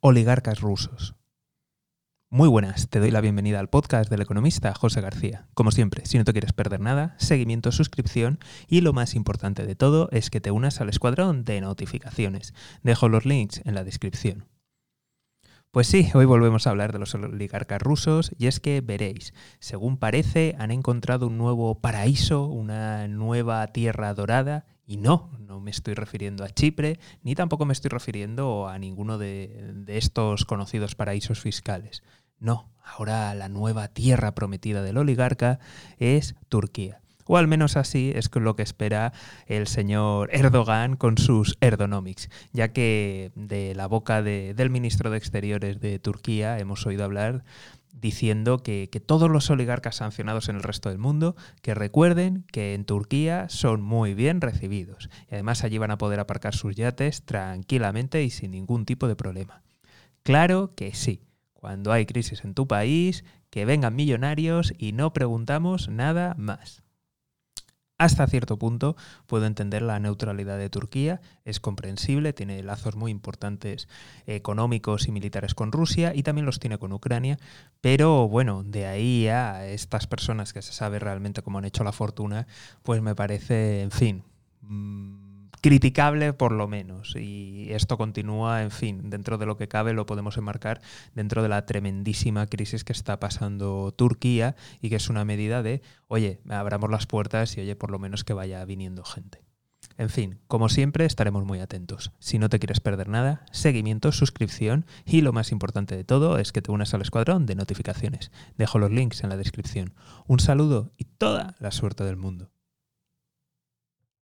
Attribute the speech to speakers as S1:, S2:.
S1: oligarcas rusos. Muy buenas, te doy la bienvenida al podcast del economista José García. Como siempre, si no te quieres perder nada, seguimiento, suscripción y lo más importante de todo es que te unas al escuadrón de notificaciones. Dejo los links en la descripción. Pues sí, hoy volvemos a hablar de los oligarcas rusos y es que veréis, según parece, han encontrado un nuevo paraíso, una nueva tierra dorada y no, no me estoy refiriendo a Chipre, ni tampoco me estoy refiriendo a ninguno de, estos conocidos paraísos fiscales. No, ahora la nueva tierra prometida del oligarca es Turquía o al menos así es lo que espera el señor Erdogan con sus Erdonomics, ya que de la boca del ministro de Exteriores de Turquía hemos oído hablar diciendo que, que, todos los oligarcas sancionados en el resto del mundo, que recuerden que en Turquía son muy bien recibidos y además allí van a poder aparcar sus yates tranquilamente y sin ningún tipo de problema. Claro que sí, cuando hay crisis en tu país, que vengan millonarios y no preguntamos nada más. Hasta cierto punto puedo entender la neutralidad de Turquía, es comprensible, tiene lazos muy importantes económicos y militares con Rusia y también los tiene con Ucrania, pero bueno, de ahí a estas personas que se sabe realmente cómo han hecho la fortuna, pues me parece, en fin, mmm, criticable por lo menos. Y esto continúa, en fin, dentro de lo que cabe lo podemos enmarcar dentro de la tremendísima crisis que está pasando Turquía y que es una medida de, oye, abramos las puertas y oye, por lo menos que vaya viniendo gente. En fin, como siempre, estaremos muy atentos. Si no te quieres perder nada, seguimiento, suscripción y lo más importante de todo es que te unas al escuadrón de notificaciones. Dejo los links en la descripción. Un saludo y toda la suerte del mundo.